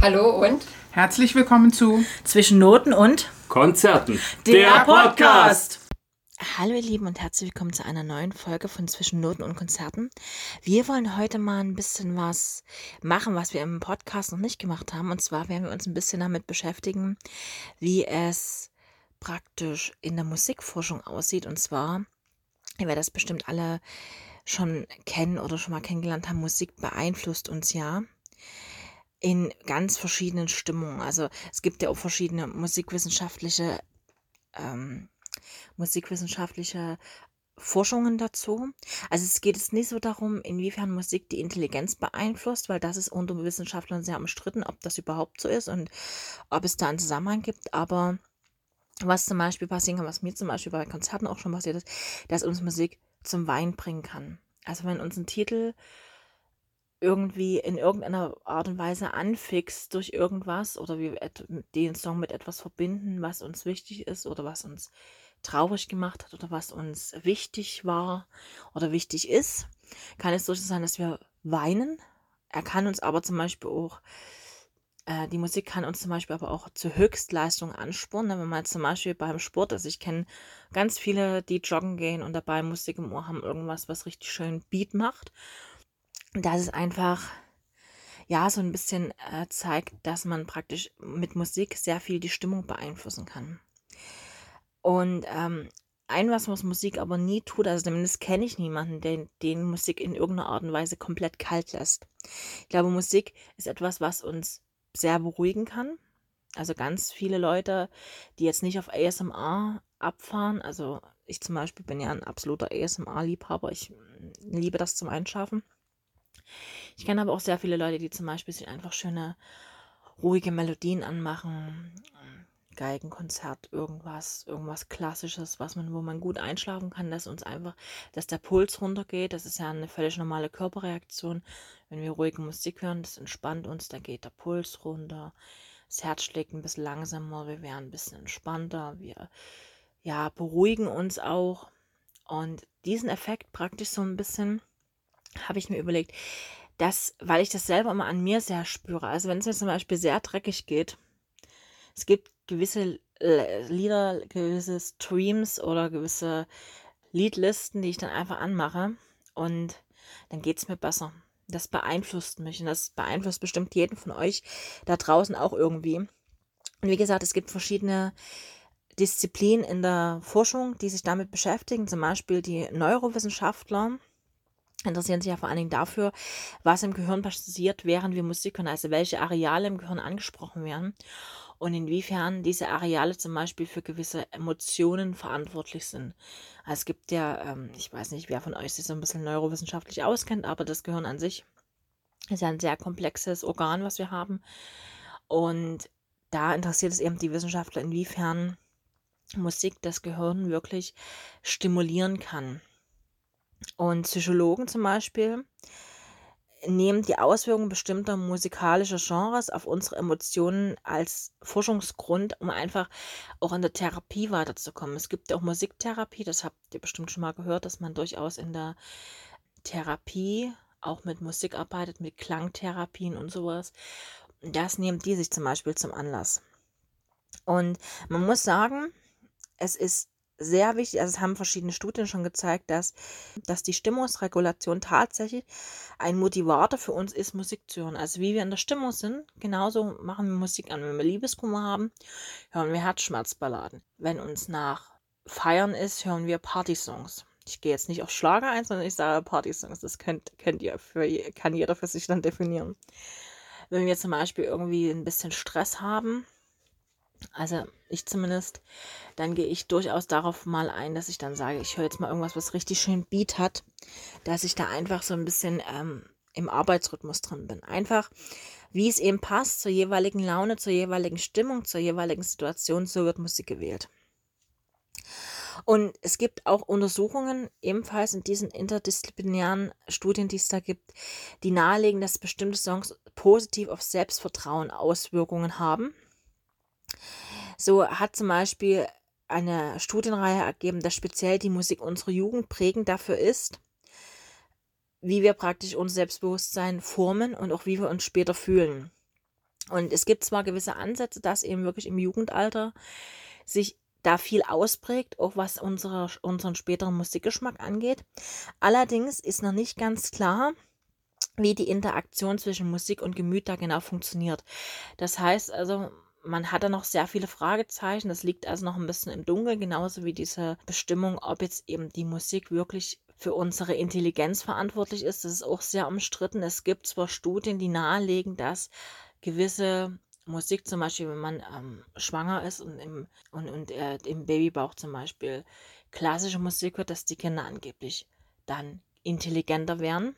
Hallo und Herzlich willkommen zu Zwischen Noten und Konzerten. der Podcast. Hallo ihr Lieben und herzlich willkommen zu einer neuen Folge von Zwischen Noten und Konzerten. Wir wollen heute mal ein bisschen was machen, was wir im Podcast noch nicht gemacht haben. Und zwar werden wir uns ein bisschen damit beschäftigen, wie es praktisch in der Musikforschung aussieht. Und zwar, ihr werdet das bestimmt alle schon kennen oder schon mal kennengelernt haben, Musik beeinflusst uns ja in ganz verschiedenen Stimmungen. Also es gibt ja auch verschiedene musikwissenschaftliche, ähm, musikwissenschaftliche Forschungen dazu. Also es geht jetzt nicht so darum, inwiefern Musik die Intelligenz beeinflusst, weil das ist unter Wissenschaftlern sehr umstritten, ob das überhaupt so ist und ob es da einen Zusammenhang gibt. Aber was zum Beispiel passieren kann, was mir zum Beispiel bei Konzerten auch schon passiert ist, dass uns Musik zum Wein bringen kann. Also wenn uns ein Titel irgendwie in irgendeiner Art und Weise anfixt durch irgendwas oder wir den Song mit etwas verbinden, was uns wichtig ist oder was uns traurig gemacht hat oder was uns wichtig war oder wichtig ist, kann es durchaus sein, dass wir weinen. Er kann uns aber zum Beispiel auch, äh, die Musik kann uns zum Beispiel aber auch zur Höchstleistung anspornen. Wenn man zum Beispiel beim Sport ist, ich kenne ganz viele, die joggen gehen und dabei Musik im Ohr haben, irgendwas, was richtig schön Beat macht. Das ist einfach, ja, so ein bisschen äh, zeigt, dass man praktisch mit Musik sehr viel die Stimmung beeinflussen kann. Und ähm, ein was, Musik aber nie tut, also zumindest kenne ich niemanden, den, den Musik in irgendeiner Art und Weise komplett kalt lässt. Ich glaube, Musik ist etwas, was uns sehr beruhigen kann. Also ganz viele Leute, die jetzt nicht auf ASMR abfahren, also ich zum Beispiel bin ja ein absoluter ASMR-Liebhaber, ich mm, liebe das zum Einschlafen. Ich kenne aber auch sehr viele Leute, die zum Beispiel sich einfach schöne, ruhige Melodien anmachen. Geigenkonzert, irgendwas, irgendwas Klassisches, was man, wo man gut einschlafen kann, dass uns einfach, dass der Puls runtergeht. Das ist ja eine völlig normale Körperreaktion. Wenn wir ruhige Musik hören, das entspannt uns, dann geht der Puls runter. Das Herz schlägt ein bisschen langsamer, wir werden ein bisschen entspannter, wir ja, beruhigen uns auch. Und diesen Effekt praktisch so ein bisschen habe ich mir überlegt, dass, weil ich das selber immer an mir sehr spüre, also wenn es mir zum Beispiel sehr dreckig geht, es gibt gewisse Lieder, gewisse Streams oder gewisse Liedlisten, die ich dann einfach anmache und dann geht es mir besser. Das beeinflusst mich und das beeinflusst bestimmt jeden von euch da draußen auch irgendwie. Und wie gesagt, es gibt verschiedene Disziplinen in der Forschung, die sich damit beschäftigen, zum Beispiel die Neurowissenschaftler interessieren sich ja vor allen Dingen dafür, was im Gehirn passiert, während wir Musik hören, also welche Areale im Gehirn angesprochen werden und inwiefern diese Areale zum Beispiel für gewisse Emotionen verantwortlich sind. Also es gibt ja, ähm, ich weiß nicht, wer von euch sich so ein bisschen neurowissenschaftlich auskennt, aber das Gehirn an sich ist ja ein sehr komplexes Organ, was wir haben. Und da interessiert es eben die Wissenschaftler, inwiefern Musik das Gehirn wirklich stimulieren kann. Und Psychologen zum Beispiel nehmen die Auswirkungen bestimmter musikalischer Genres auf unsere Emotionen als Forschungsgrund, um einfach auch in der Therapie weiterzukommen. Es gibt ja auch Musiktherapie, das habt ihr bestimmt schon mal gehört, dass man durchaus in der Therapie auch mit Musik arbeitet, mit Klangtherapien und sowas. Das nehmen die sich zum Beispiel zum Anlass. Und man muss sagen, es ist sehr wichtig, also es haben verschiedene Studien schon gezeigt, dass, dass die Stimmungsregulation tatsächlich ein Motivator für uns ist, Musik zu hören. Also wie wir in der Stimmung sind, genauso machen wir Musik an. Wenn wir Liebeskummer haben, hören wir Herzschmerzballaden. Wenn uns nach Feiern ist, hören wir Partysongs. Ich gehe jetzt nicht auf Schlager ein, sondern ich sage Partysongs. Das könnt, könnt ihr für, kann jeder für sich dann definieren. Wenn wir zum Beispiel irgendwie ein bisschen Stress haben, also ich zumindest, dann gehe ich durchaus darauf mal ein, dass ich dann sage, ich höre jetzt mal irgendwas, was richtig schön Beat hat, dass ich da einfach so ein bisschen ähm, im Arbeitsrhythmus drin bin. Einfach, wie es eben passt zur jeweiligen Laune, zur jeweiligen Stimmung, zur jeweiligen Situation, so wird Musik gewählt. Und es gibt auch Untersuchungen, ebenfalls in diesen interdisziplinären Studien, die es da gibt, die nahelegen, dass bestimmte Songs positiv auf Selbstvertrauen Auswirkungen haben. So hat zum Beispiel eine Studienreihe ergeben, dass speziell die Musik unserer Jugend prägend dafür ist, wie wir praktisch unser Selbstbewusstsein formen und auch wie wir uns später fühlen. Und es gibt zwar gewisse Ansätze, dass eben wirklich im Jugendalter sich da viel ausprägt, auch was unsere, unseren späteren Musikgeschmack angeht. Allerdings ist noch nicht ganz klar, wie die Interaktion zwischen Musik und Gemüt da genau funktioniert. Das heißt also, man hat da noch sehr viele Fragezeichen. Das liegt also noch ein bisschen im Dunkeln, genauso wie diese Bestimmung, ob jetzt eben die Musik wirklich für unsere Intelligenz verantwortlich ist. Das ist auch sehr umstritten. Es gibt zwar Studien, die nahelegen, dass gewisse Musik, zum Beispiel, wenn man ähm, schwanger ist und im, und, und äh, im Babybauch zum Beispiel klassische Musik hört, dass die Kinder angeblich dann intelligenter werden.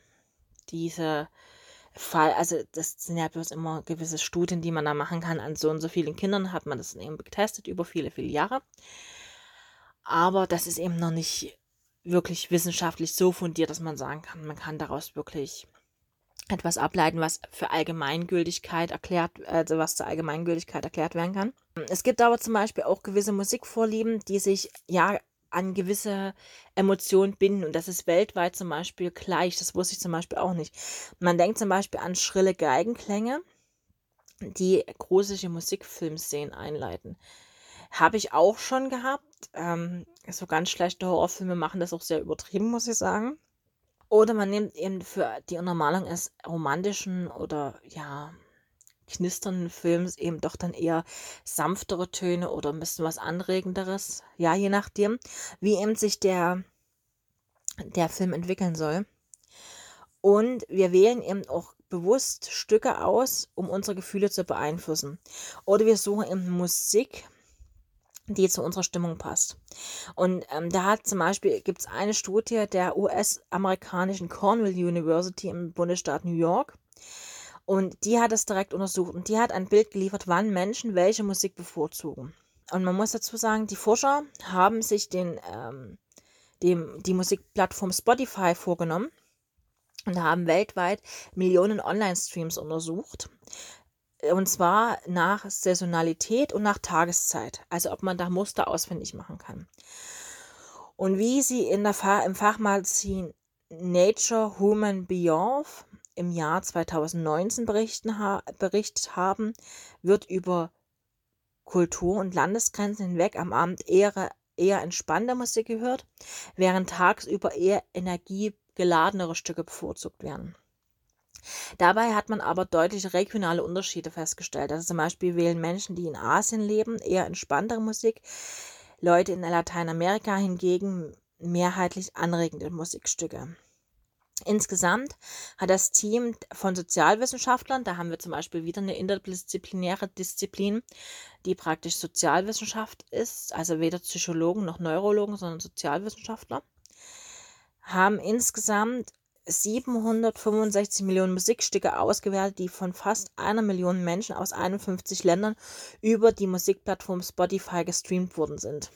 Diese Fall, also das sind ja bloß immer gewisse Studien, die man da machen kann. An so und so vielen Kindern hat man das eben getestet über viele, viele Jahre. Aber das ist eben noch nicht wirklich wissenschaftlich so fundiert, dass man sagen kann, man kann daraus wirklich etwas ableiten, was für Allgemeingültigkeit erklärt, also was zur Allgemeingültigkeit erklärt werden kann. Es gibt aber zum Beispiel auch gewisse Musikvorlieben, die sich ja an gewisse Emotionen binden. Und das ist weltweit zum Beispiel gleich. Das wusste ich zum Beispiel auch nicht. Man denkt zum Beispiel an schrille Geigenklänge, die gruselige Musikfilmszenen einleiten. Habe ich auch schon gehabt. Ähm, so ganz schlechte Horrorfilme machen das auch sehr übertrieben, muss ich sagen. Oder man nimmt eben für die Untermalung eines romantischen oder ja, knisternden Films eben doch dann eher sanftere Töne oder ein bisschen was Anregenderes. Ja, je nachdem, wie eben sich der, der Film entwickeln soll. Und wir wählen eben auch bewusst Stücke aus, um unsere Gefühle zu beeinflussen. Oder wir suchen eben Musik, die zu unserer Stimmung passt. Und ähm, da hat zum Beispiel, gibt es eine Studie der US-amerikanischen Cornell University im Bundesstaat New York. Und die hat es direkt untersucht und die hat ein Bild geliefert, wann Menschen welche Musik bevorzugen. Und man muss dazu sagen, die Forscher haben sich den, ähm, dem, die Musikplattform Spotify vorgenommen und haben weltweit Millionen Online-Streams untersucht. Und zwar nach Saisonalität und nach Tageszeit. Also ob man da Muster ausfindig machen kann. Und wie sie in der Fa im Fachmagazin Nature Human Beyond im Jahr 2019 berichten ha berichtet haben, wird über Kultur- und Landesgrenzen hinweg am Abend eher, eher entspannte Musik gehört, während tagsüber eher energiegeladenere Stücke bevorzugt werden. Dabei hat man aber deutliche regionale Unterschiede festgestellt. Also zum Beispiel wählen Menschen, die in Asien leben, eher entspanntere Musik, Leute in Lateinamerika hingegen mehrheitlich anregende Musikstücke. Insgesamt hat das Team von Sozialwissenschaftlern, da haben wir zum Beispiel wieder eine interdisziplinäre Disziplin, die praktisch Sozialwissenschaft ist, also weder Psychologen noch Neurologen, sondern Sozialwissenschaftler, haben insgesamt 765 Millionen Musikstücke ausgewertet, die von fast einer Million Menschen aus 51 Ländern über die Musikplattform Spotify gestreamt worden sind.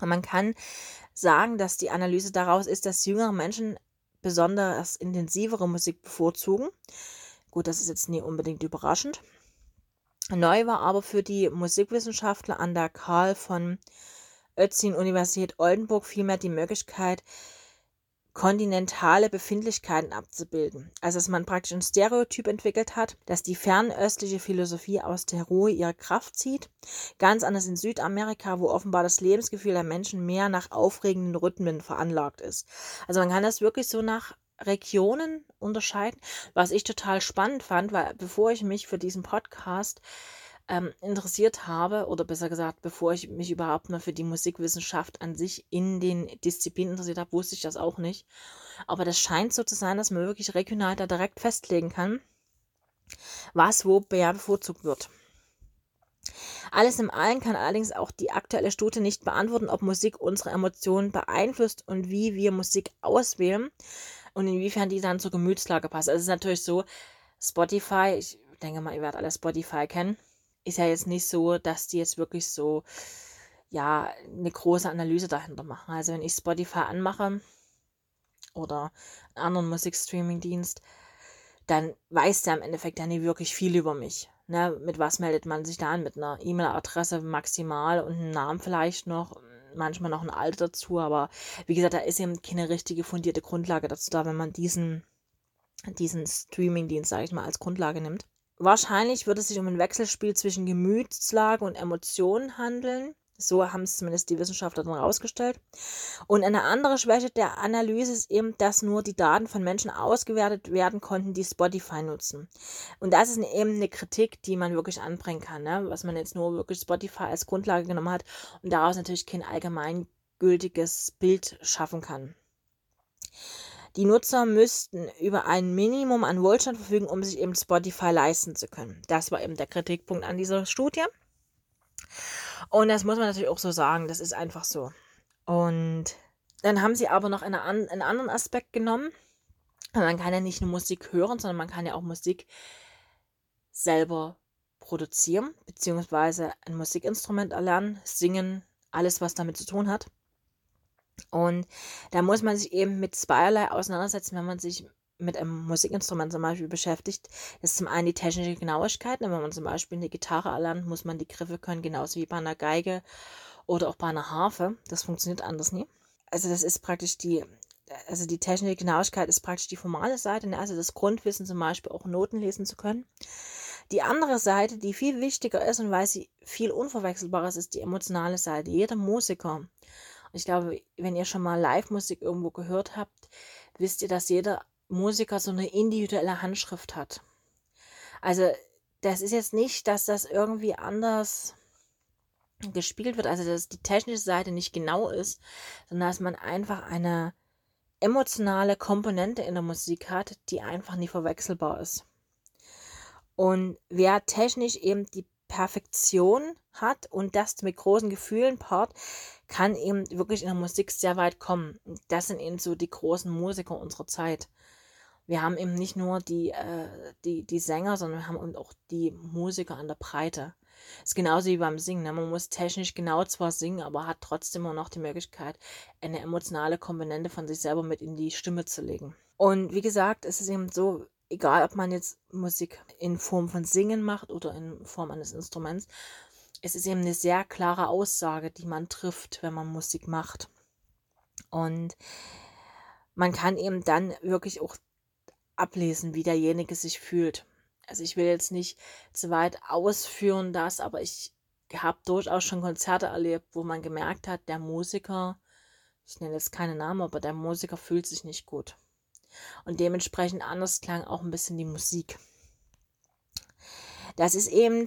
Und man kann sagen, dass die Analyse daraus ist, dass jüngere Menschen besonders intensivere Musik bevorzugen. Gut, das ist jetzt nie unbedingt überraschend. Neu war aber für die Musikwissenschaftler an der Karl von Ötzin Universität Oldenburg vielmehr die Möglichkeit, kontinentale Befindlichkeiten abzubilden. Also dass man praktisch ein Stereotyp entwickelt hat, dass die fernöstliche Philosophie aus der Ruhe ihre Kraft zieht. Ganz anders in Südamerika, wo offenbar das Lebensgefühl der Menschen mehr nach aufregenden Rhythmen veranlagt ist. Also man kann das wirklich so nach Regionen unterscheiden, was ich total spannend fand, weil bevor ich mich für diesen Podcast ähm, interessiert habe, oder besser gesagt, bevor ich mich überhaupt mal für die Musikwissenschaft an sich in den Disziplinen interessiert habe, wusste ich das auch nicht. Aber das scheint so zu sein, dass man wirklich regional da direkt festlegen kann, was wo bevorzugt wird. Alles im Allen kann allerdings auch die aktuelle Studie nicht beantworten, ob Musik unsere Emotionen beeinflusst und wie wir Musik auswählen und inwiefern die dann zur Gemütslage passt. Also es ist natürlich so, Spotify, ich denke mal, ihr werdet alle Spotify kennen, ist ja jetzt nicht so, dass die jetzt wirklich so, ja, eine große Analyse dahinter machen. Also wenn ich Spotify anmache oder einen anderen Musikstreaming-Dienst, dann weiß der im Endeffekt ja nicht wirklich viel über mich. Ne? Mit was meldet man sich da an? Mit einer E-Mail-Adresse maximal und einem Namen vielleicht noch, manchmal noch ein Alter dazu, aber wie gesagt, da ist eben keine richtige fundierte Grundlage dazu da, wenn man diesen, diesen Streaming-Dienst, sage ich mal, als Grundlage nimmt. Wahrscheinlich wird es sich um ein Wechselspiel zwischen Gemütslage und Emotionen handeln. So haben es zumindest die Wissenschaftler dann herausgestellt. Und eine andere Schwäche der Analyse ist eben, dass nur die Daten von Menschen ausgewertet werden konnten, die Spotify nutzen. Und das ist eben eine Kritik, die man wirklich anbringen kann, ne? was man jetzt nur wirklich Spotify als Grundlage genommen hat und daraus natürlich kein allgemeingültiges Bild schaffen kann. Die Nutzer müssten über ein Minimum an Wohlstand verfügen, um sich eben Spotify leisten zu können. Das war eben der Kritikpunkt an dieser Studie. Und das muss man natürlich auch so sagen, das ist einfach so. Und dann haben sie aber noch eine, einen anderen Aspekt genommen. Man kann ja nicht nur Musik hören, sondern man kann ja auch Musik selber produzieren, beziehungsweise ein Musikinstrument erlernen, singen, alles, was damit zu tun hat. Und da muss man sich eben mit zweierlei auseinandersetzen, wenn man sich mit einem Musikinstrument zum Beispiel beschäftigt, ist zum einen die technische Genauigkeit. Wenn man zum Beispiel eine Gitarre erlernt, muss man die Griffe können, genauso wie bei einer Geige oder auch bei einer Harfe. Das funktioniert anders nie. Also das ist praktisch die, also die technische Genauigkeit ist praktisch die formale Seite, ne? also das Grundwissen zum Beispiel auch Noten lesen zu können. Die andere Seite, die viel wichtiger ist und weil sie viel unverwechselbarer ist, ist die emotionale Seite. Jeder Musiker, ich glaube, wenn ihr schon mal Live-Musik irgendwo gehört habt, wisst ihr, dass jeder Musiker so eine individuelle Handschrift hat. Also das ist jetzt nicht, dass das irgendwie anders gespielt wird, also dass die technische Seite nicht genau ist, sondern dass man einfach eine emotionale Komponente in der Musik hat, die einfach nie verwechselbar ist. Und wer technisch eben die Perfektion hat und das mit großen Gefühlen part, kann eben wirklich in der Musik sehr weit kommen. Das sind eben so die großen Musiker unserer Zeit wir haben eben nicht nur die, äh, die, die Sänger, sondern wir haben auch die Musiker an der Breite. Das ist genauso wie beim Singen. Ne? Man muss technisch genau zwar singen, aber hat trotzdem immer noch die Möglichkeit, eine emotionale Komponente von sich selber mit in die Stimme zu legen. Und wie gesagt, es ist eben so, egal ob man jetzt Musik in Form von Singen macht oder in Form eines Instruments, es ist eben eine sehr klare Aussage, die man trifft, wenn man Musik macht. Und man kann eben dann wirklich auch ablesen, wie derjenige sich fühlt. Also ich will jetzt nicht zu weit ausführen das, aber ich habe durchaus schon Konzerte erlebt, wo man gemerkt hat, der Musiker, ich nenne jetzt keine Namen, aber der Musiker fühlt sich nicht gut. Und dementsprechend anders klang auch ein bisschen die Musik. Das ist eben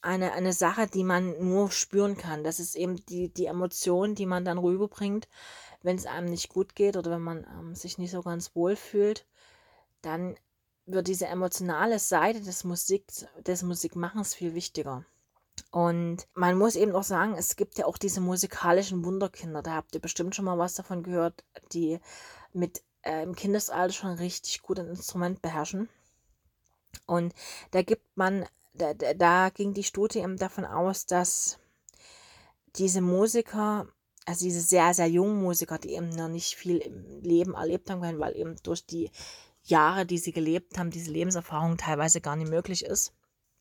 eine, eine Sache, die man nur spüren kann. Das ist eben die, die Emotion, die man dann rüberbringt, wenn es einem nicht gut geht oder wenn man ähm, sich nicht so ganz wohl fühlt dann wird diese emotionale Seite des Musik, des Musikmachens viel wichtiger. Und man muss eben auch sagen, es gibt ja auch diese musikalischen Wunderkinder. Da habt ihr bestimmt schon mal was davon gehört, die mit äh, im Kindesalter schon richtig gut ein Instrument beherrschen. Und da gibt man, da, da ging die Studie eben davon aus, dass diese Musiker, also diese sehr, sehr jungen Musiker, die eben noch nicht viel im Leben erlebt haben können, weil eben durch die Jahre, die sie gelebt haben, diese Lebenserfahrung teilweise gar nicht möglich ist,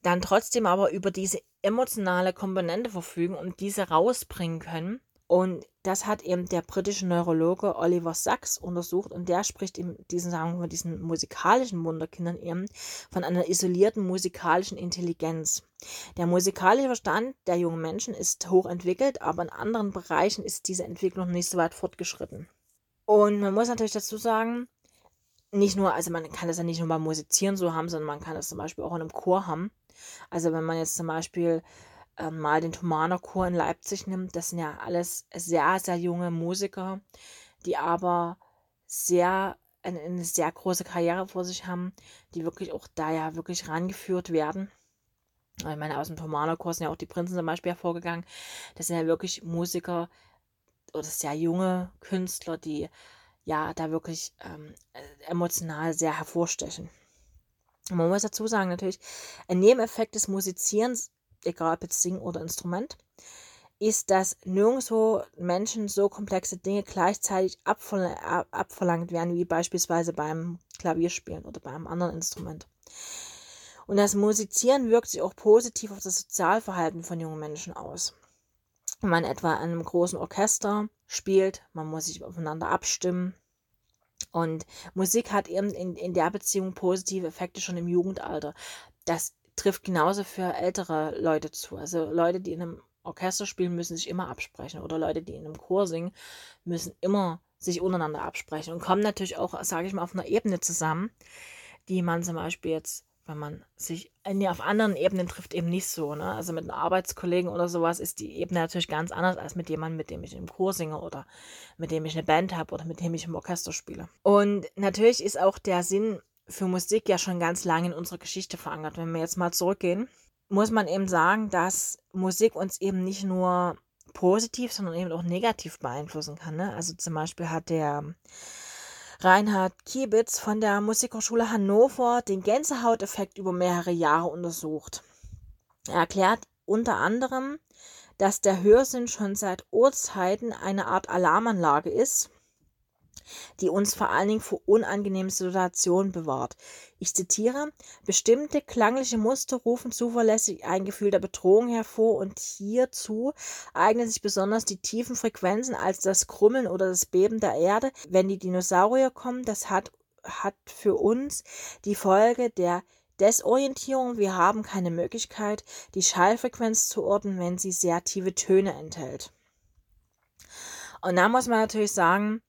dann trotzdem aber über diese emotionale Komponente verfügen und diese rausbringen können. Und das hat eben der britische Neurologe Oliver Sacks untersucht und der spricht in diesen, sagen wir, diesen musikalischen Wunderkindern eben von einer isolierten musikalischen Intelligenz. Der musikalische Verstand der jungen Menschen ist hochentwickelt, aber in anderen Bereichen ist diese Entwicklung nicht so weit fortgeschritten. Und man muss natürlich dazu sagen, nicht nur, also man kann das ja nicht nur beim Musizieren so haben, sondern man kann das zum Beispiel auch in einem Chor haben. Also wenn man jetzt zum Beispiel äh, mal den Thomaner Chor in Leipzig nimmt, das sind ja alles sehr, sehr junge Musiker, die aber sehr eine, eine sehr große Karriere vor sich haben, die wirklich auch da ja wirklich rangeführt werden. Ich meine, aus dem Thomaner Chor sind ja auch die Prinzen zum Beispiel hervorgegangen. Das sind ja wirklich Musiker oder sehr junge Künstler, die ja da wirklich ähm, äh, emotional sehr hervorstechen. Und man muss dazu sagen, natürlich, ein Nebeneffekt des Musizierens, egal ob jetzt Singen oder Instrument, ist, dass nirgendwo Menschen so komplexe Dinge gleichzeitig abverl abverlangt werden, wie beispielsweise beim Klavierspielen oder beim anderen Instrument. Und das Musizieren wirkt sich auch positiv auf das Sozialverhalten von jungen Menschen aus. Wenn man etwa in einem großen Orchester spielt, man muss sich aufeinander abstimmen. Und Musik hat eben in, in der Beziehung positive Effekte schon im Jugendalter. das trifft genauso für ältere Leute zu. Also Leute, die in einem Orchester spielen, müssen sich immer absprechen. Oder Leute, die in einem Chor singen, müssen immer sich untereinander absprechen und kommen natürlich auch, sage ich mal, auf einer Ebene zusammen, die man zum Beispiel jetzt, wenn man sich nee, auf anderen Ebenen trifft, eben nicht so. Ne? Also mit einem Arbeitskollegen oder sowas ist die Ebene natürlich ganz anders als mit jemandem, mit dem ich im Chor singe oder mit dem ich eine Band habe oder mit dem ich im Orchester spiele. Und natürlich ist auch der Sinn für Musik ja schon ganz lange in unserer Geschichte verankert. Wenn wir jetzt mal zurückgehen, muss man eben sagen, dass Musik uns eben nicht nur positiv, sondern eben auch negativ beeinflussen kann. Ne? Also zum Beispiel hat der Reinhard Kiebitz von der Musikhochschule Hannover den Gänsehauteffekt über mehrere Jahre untersucht. Er erklärt unter anderem, dass der Hörsinn schon seit Urzeiten eine Art Alarmanlage ist, die uns vor allen Dingen vor unangenehmen Situationen bewahrt. Ich zitiere, bestimmte klangliche Muster rufen zuverlässig ein Gefühl der Bedrohung hervor und hierzu eignen sich besonders die tiefen Frequenzen als das Krummeln oder das Beben der Erde. Wenn die Dinosaurier kommen, das hat, hat für uns die Folge der Desorientierung. Wir haben keine Möglichkeit, die Schallfrequenz zu orten, wenn sie sehr tiefe Töne enthält. Und da muss man natürlich sagen,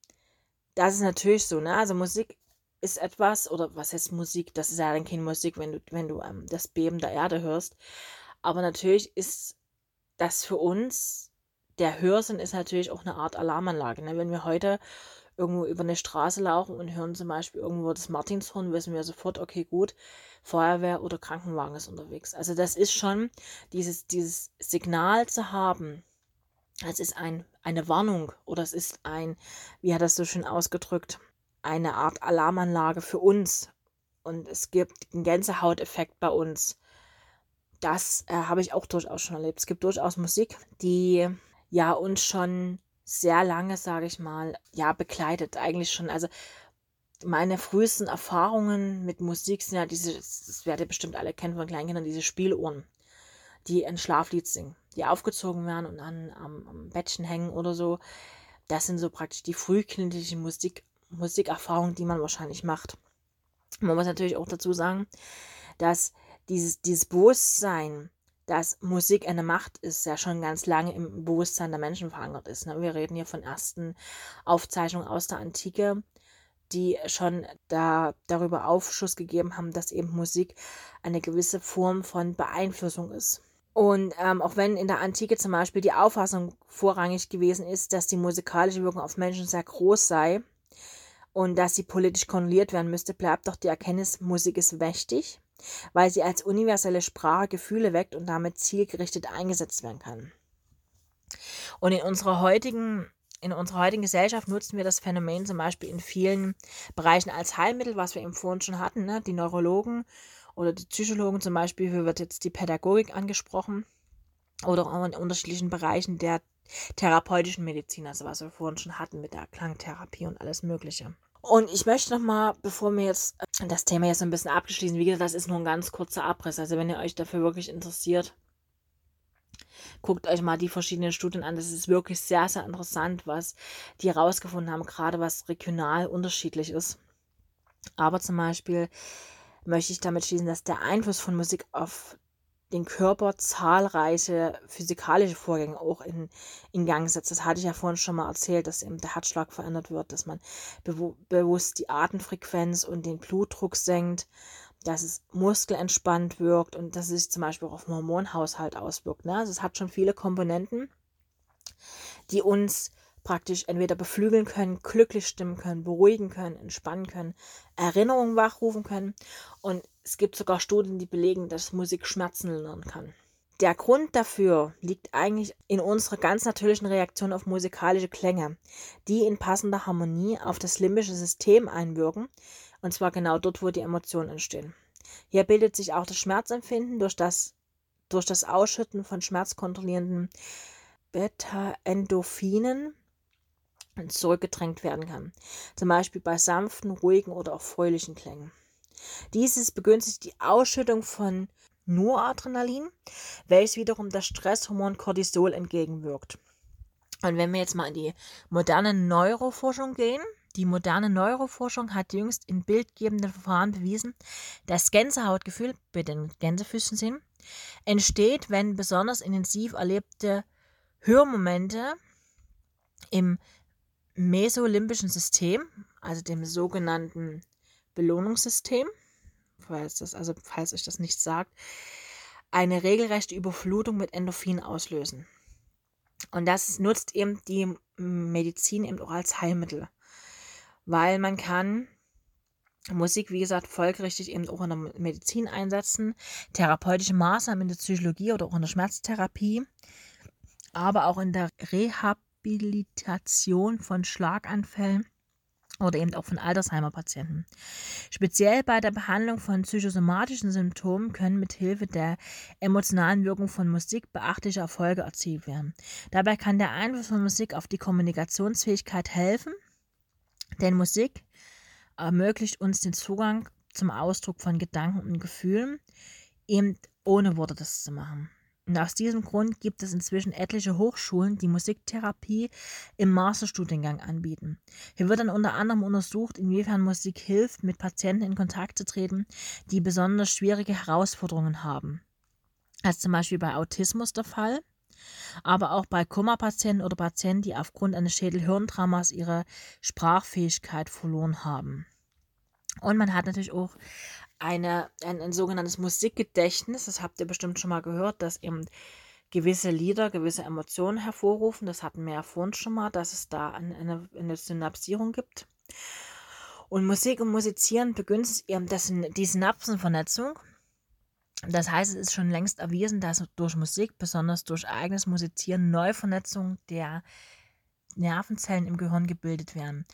das ist natürlich so, ne? Also Musik ist etwas, oder was heißt Musik? Das ist ja dann keine Musik, wenn du, wenn du ähm, das Beben der Erde hörst. Aber natürlich ist das für uns, der Hörsinn ist natürlich auch eine Art Alarmanlage. Ne? Wenn wir heute irgendwo über eine Straße laufen und hören zum Beispiel irgendwo das Martinshorn, wissen wir sofort, okay, gut, Feuerwehr oder Krankenwagen ist unterwegs. Also das ist schon dieses, dieses Signal zu haben, es ist ein, eine Warnung oder es ist ein, wie hat das so schön ausgedrückt, eine Art Alarmanlage für uns. Und es gibt einen Gänsehauteffekt bei uns. Das äh, habe ich auch durchaus schon erlebt. Es gibt durchaus Musik, die ja uns schon sehr lange, sage ich mal, ja, begleitet. Eigentlich schon. Also meine frühesten Erfahrungen mit Musik sind ja diese, das werdet ihr bestimmt alle kennen von Kleinkindern, diese Spieluhren, die ein Schlaflied singen die aufgezogen werden und dann am, am Bettchen hängen oder so. Das sind so praktisch die frühkindlichen Musik, Musikerfahrungen, die man wahrscheinlich macht. Man muss natürlich auch dazu sagen, dass dieses, dieses Bewusstsein, dass Musik eine Macht ist, ja schon ganz lange im Bewusstsein der Menschen verankert ist. Ne? Wir reden hier von ersten Aufzeichnungen aus der Antike, die schon da, darüber Aufschluss gegeben haben, dass eben Musik eine gewisse Form von Beeinflussung ist. Und ähm, auch wenn in der Antike zum Beispiel die Auffassung vorrangig gewesen ist, dass die musikalische Wirkung auf Menschen sehr groß sei und dass sie politisch kontrolliert werden müsste, bleibt doch die Erkenntnis, Musik ist mächtig, weil sie als universelle Sprache Gefühle weckt und damit zielgerichtet eingesetzt werden kann. Und in unserer heutigen in unserer heutigen Gesellschaft nutzen wir das Phänomen zum Beispiel in vielen Bereichen als Heilmittel, was wir eben vorhin schon hatten. Ne? Die Neurologen oder die Psychologen zum Beispiel, hier wird jetzt die Pädagogik angesprochen oder auch in unterschiedlichen Bereichen der therapeutischen Medizin, also was wir vorhin schon hatten mit der Klangtherapie und alles Mögliche. Und ich möchte nochmal, bevor wir jetzt äh, das Thema jetzt ein bisschen abgeschließen, wie gesagt, das ist nur ein ganz kurzer Abriss. Also wenn ihr euch dafür wirklich interessiert, guckt euch mal die verschiedenen Studien an. Das ist wirklich sehr, sehr interessant, was die herausgefunden haben, gerade was regional unterschiedlich ist. Aber zum Beispiel möchte ich damit schließen, dass der Einfluss von Musik auf den Körper zahlreiche physikalische Vorgänge auch in, in Gang setzt. Das hatte ich ja vorhin schon mal erzählt, dass eben der Herzschlag verändert wird, dass man bewu bewusst die Atemfrequenz und den Blutdruck senkt, dass es muskelentspannt wirkt und dass es sich zum Beispiel auch auf den Hormonhaushalt auswirkt. Ne? Also es hat schon viele Komponenten, die uns praktisch entweder beflügeln können, glücklich stimmen können, beruhigen können, entspannen können, Erinnerungen wachrufen können. Und es gibt sogar Studien, die belegen, dass Musik Schmerzen lindern kann. Der Grund dafür liegt eigentlich in unserer ganz natürlichen Reaktion auf musikalische Klänge, die in passender Harmonie auf das limbische System einwirken, und zwar genau dort, wo die Emotionen entstehen. Hier bildet sich auch das Schmerzempfinden durch das, durch das Ausschütten von schmerzkontrollierenden Beta-Endorphinen zurückgedrängt werden kann. Zum Beispiel bei sanften, ruhigen oder auch fröhlichen Klängen. Dieses begünstigt die Ausschüttung von Noradrenalin, welches wiederum das Stresshormon Cortisol entgegenwirkt. Und wenn wir jetzt mal in die moderne Neuroforschung gehen, Die moderne Neuroforschung hat jüngst in bildgebenden Verfahren bewiesen, dass Gänsehautgefühl, bitte den Gänsefüßchen sehen, entsteht, wenn besonders intensiv erlebte Hörmomente im mesolimbischen System, also dem sogenannten Belohnungssystem, falls, das, also falls euch das nicht sagt, eine regelrechte Überflutung mit Endorphin auslösen. Und das nutzt eben die Medizin eben auch als Heilmittel, weil man kann Musik, wie gesagt, folgerichtig eben auch in der Medizin einsetzen, therapeutische Maßnahmen in der Psychologie oder auch in der Schmerztherapie, aber auch in der Rehabilitation von Schlaganfällen oder eben auch von Alzheimer-Patienten. Speziell bei der Behandlung von psychosomatischen Symptomen können mit Hilfe der emotionalen Wirkung von Musik beachtliche Erfolge erzielt werden. Dabei kann der Einfluss von Musik auf die Kommunikationsfähigkeit helfen, denn Musik ermöglicht uns den Zugang zum Ausdruck von Gedanken und Gefühlen, eben ohne Worte das zu machen. Und aus diesem Grund gibt es inzwischen etliche Hochschulen, die Musiktherapie im Masterstudiengang anbieten. Hier wird dann unter anderem untersucht, inwiefern Musik hilft, mit Patienten in Kontakt zu treten, die besonders schwierige Herausforderungen haben. Als zum Beispiel bei Autismus der Fall, aber auch bei Kummerpatienten oder Patienten, die aufgrund eines Schädelhirntraumas ihre Sprachfähigkeit verloren haben. Und man hat natürlich auch eine, ein, ein sogenanntes Musikgedächtnis. Das habt ihr bestimmt schon mal gehört, dass eben gewisse Lieder gewisse Emotionen hervorrufen. Das hatten wir ja vorhin schon mal, dass es da eine, eine Synapsierung gibt. Und Musik und Musizieren begünstigt eben das, die Synapsenvernetzung. Das heißt, es ist schon längst erwiesen, dass durch Musik, besonders durch eigenes Musizieren, Neuvernetzungen der Nervenzellen im Gehirn gebildet werden.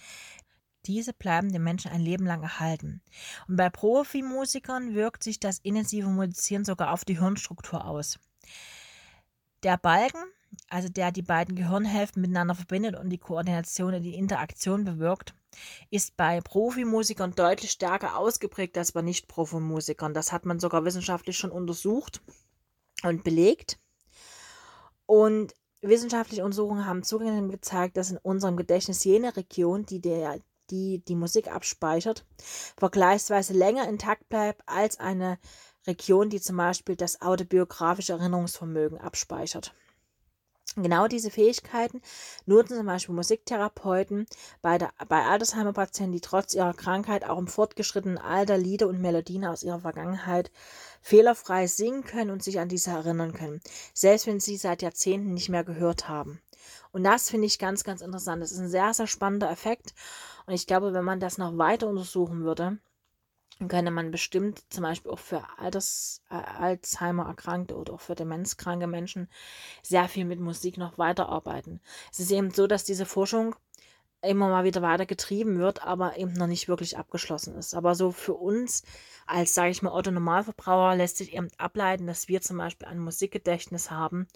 Diese bleiben dem Menschen ein Leben lang erhalten. Und bei Profimusikern wirkt sich das intensive Musizieren sogar auf die Hirnstruktur aus. Der Balken, also der die beiden Gehirnhälften miteinander verbindet und die Koordination und die Interaktion bewirkt, ist bei Profimusikern deutlich stärker ausgeprägt als bei Nicht-Profimusikern. Das hat man sogar wissenschaftlich schon untersucht und belegt. Und wissenschaftliche Untersuchungen haben zugegeben gezeigt, dass in unserem Gedächtnis jene Region, die der, die die Musik abspeichert, vergleichsweise länger intakt bleibt als eine Region, die zum Beispiel das autobiografische Erinnerungsvermögen abspeichert. Genau diese Fähigkeiten nutzen zum Beispiel Musiktherapeuten bei, der, bei Altersheimer-Patienten, die trotz ihrer Krankheit auch im fortgeschrittenen Alter Lieder und Melodien aus ihrer Vergangenheit fehlerfrei singen können und sich an diese erinnern können, selbst wenn sie seit Jahrzehnten nicht mehr gehört haben. Und das finde ich ganz, ganz interessant. Das ist ein sehr, sehr spannender Effekt. Und ich glaube, wenn man das noch weiter untersuchen würde, könnte man bestimmt zum Beispiel auch für Alters, äh, Alzheimer erkrankte oder auch für demenzkranke Menschen sehr viel mit Musik noch weiterarbeiten. Es ist eben so, dass diese Forschung immer mal wieder weiter getrieben wird, aber eben noch nicht wirklich abgeschlossen ist. Aber so für uns als, sage ich mal, Otto Normalverbraucher lässt sich eben ableiten, dass wir zum Beispiel ein Musikgedächtnis haben,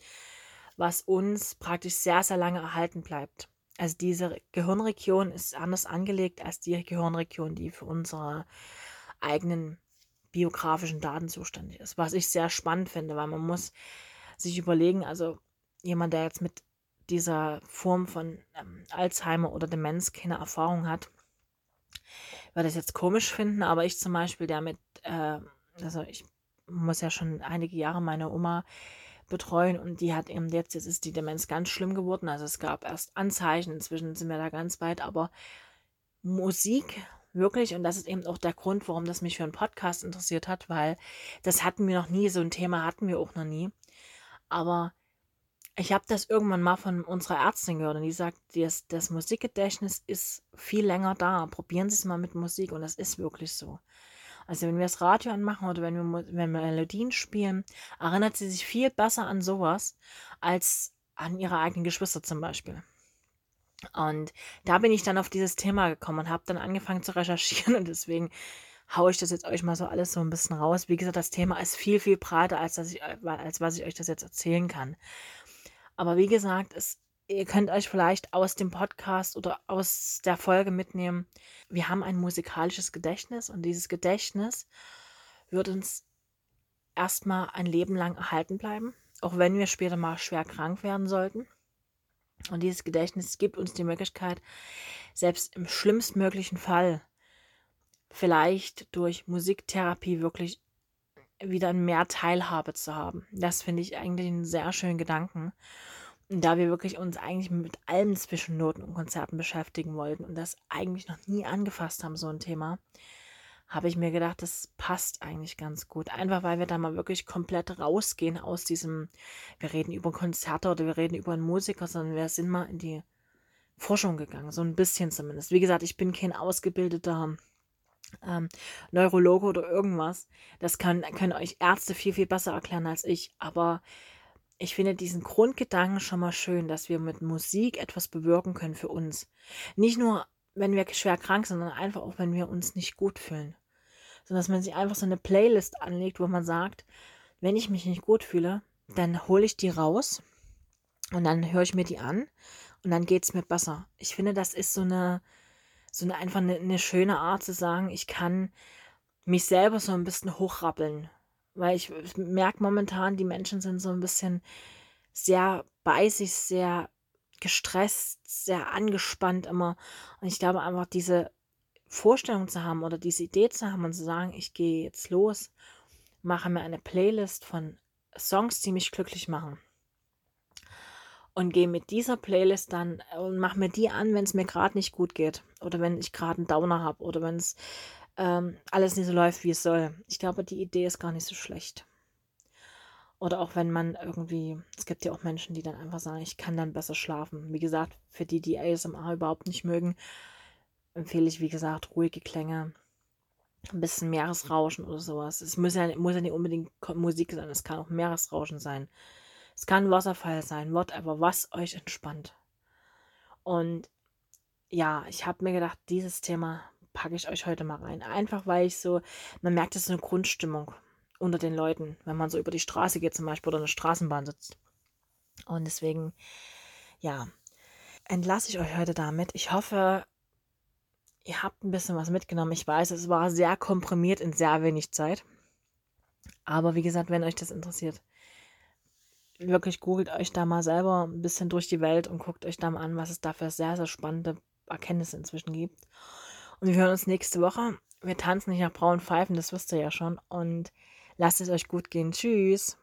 was uns praktisch sehr, sehr lange erhalten bleibt. Also diese Gehirnregion ist anders angelegt als die Gehirnregion, die für unsere eigenen biografischen Daten zuständig ist. Was ich sehr spannend finde, weil man muss sich überlegen, also jemand, der jetzt mit dieser Form von ähm, Alzheimer oder Demenz keine Erfahrung hat, wird das jetzt komisch finden, aber ich zum Beispiel, der mit, äh, also ich muss ja schon einige Jahre meine Oma betreuen und die hat eben jetzt, jetzt ist die Demenz ganz schlimm geworden, also es gab erst Anzeichen, inzwischen sind wir da ganz weit, aber Musik wirklich, und das ist eben auch der Grund, warum das mich für einen Podcast interessiert hat, weil das hatten wir noch nie, so ein Thema hatten wir auch noch nie, aber ich habe das irgendwann mal von unserer Ärztin gehört und die sagt, das, das Musikgedächtnis ist viel länger da. Probieren Sie es mal mit Musik und das ist wirklich so. Also wenn wir das Radio anmachen oder wenn wir, wenn wir Melodien spielen, erinnert sie sich viel besser an sowas als an ihre eigenen Geschwister zum Beispiel. Und da bin ich dann auf dieses Thema gekommen und habe dann angefangen zu recherchieren und deswegen haue ich das jetzt euch mal so alles so ein bisschen raus. Wie gesagt, das Thema ist viel, viel breiter, als, dass ich, als was ich euch das jetzt erzählen kann. Aber wie gesagt, es ihr könnt euch vielleicht aus dem Podcast oder aus der Folge mitnehmen, wir haben ein musikalisches Gedächtnis und dieses Gedächtnis wird uns erstmal ein Leben lang erhalten bleiben, auch wenn wir später mal schwer krank werden sollten. Und dieses Gedächtnis gibt uns die Möglichkeit, selbst im schlimmstmöglichen Fall vielleicht durch Musiktherapie wirklich wieder mehr Teilhabe zu haben. Das finde ich eigentlich einen sehr schönen Gedanken. Da wir wirklich uns eigentlich mit allem zwischen Noten und Konzerten beschäftigen wollten und das eigentlich noch nie angefasst haben, so ein Thema, habe ich mir gedacht, das passt eigentlich ganz gut. Einfach weil wir da mal wirklich komplett rausgehen aus diesem, wir reden über Konzerte oder wir reden über einen Musiker, sondern wir sind mal in die Forschung gegangen, so ein bisschen zumindest. Wie gesagt, ich bin kein ausgebildeter ähm, Neurologe oder irgendwas. Das kann, können euch Ärzte viel, viel besser erklären als ich. Aber ich finde diesen Grundgedanken schon mal schön, dass wir mit Musik etwas bewirken können für uns. Nicht nur, wenn wir schwer krank sind, sondern einfach auch, wenn wir uns nicht gut fühlen. Sondern dass man sich einfach so eine Playlist anlegt, wo man sagt, wenn ich mich nicht gut fühle, dann hole ich die raus und dann höre ich mir die an und dann geht es mir besser. Ich finde, das ist so eine, so eine einfach eine, eine schöne Art zu sagen, ich kann mich selber so ein bisschen hochrappeln. Weil ich merke momentan, die Menschen sind so ein bisschen sehr bei sich, sehr gestresst, sehr angespannt immer. Und ich glaube einfach, diese Vorstellung zu haben oder diese Idee zu haben und zu sagen, ich gehe jetzt los, mache mir eine Playlist von Songs, die mich glücklich machen und gehe mit dieser Playlist dann äh, und mache mir die an, wenn es mir gerade nicht gut geht oder wenn ich gerade einen Downer habe oder wenn es ähm, alles nicht so läuft, wie es soll. Ich glaube, die Idee ist gar nicht so schlecht. Oder auch wenn man irgendwie, es gibt ja auch Menschen, die dann einfach sagen, ich kann dann besser schlafen. Wie gesagt, für die, die ASMR überhaupt nicht mögen, empfehle ich, wie gesagt, ruhige Klänge, ein bisschen Meeresrauschen oder sowas. Es muss ja, muss ja nicht unbedingt Musik sein, es kann auch Meeresrauschen sein. Es kann Wasserfall sein, whatever, was euch entspannt. Und ja, ich habe mir gedacht, dieses Thema packe ich euch heute mal rein. Einfach weil ich so, man merkt, es ist eine Grundstimmung unter den Leuten, wenn man so über die Straße geht zum Beispiel oder eine Straßenbahn sitzt. Und deswegen, ja, entlasse ich euch heute damit. Ich hoffe, ihr habt ein bisschen was mitgenommen. Ich weiß, es war sehr komprimiert in sehr wenig Zeit. Aber wie gesagt, wenn euch das interessiert, wirklich googelt euch da mal selber ein bisschen durch die Welt und guckt euch da mal an, was es da für sehr, sehr spannende Erkenntnisse inzwischen gibt. Und wir hören uns nächste Woche. Wir tanzen nicht nach braunen Pfeifen, das wisst ihr ja schon. Und lasst es euch gut gehen. Tschüss.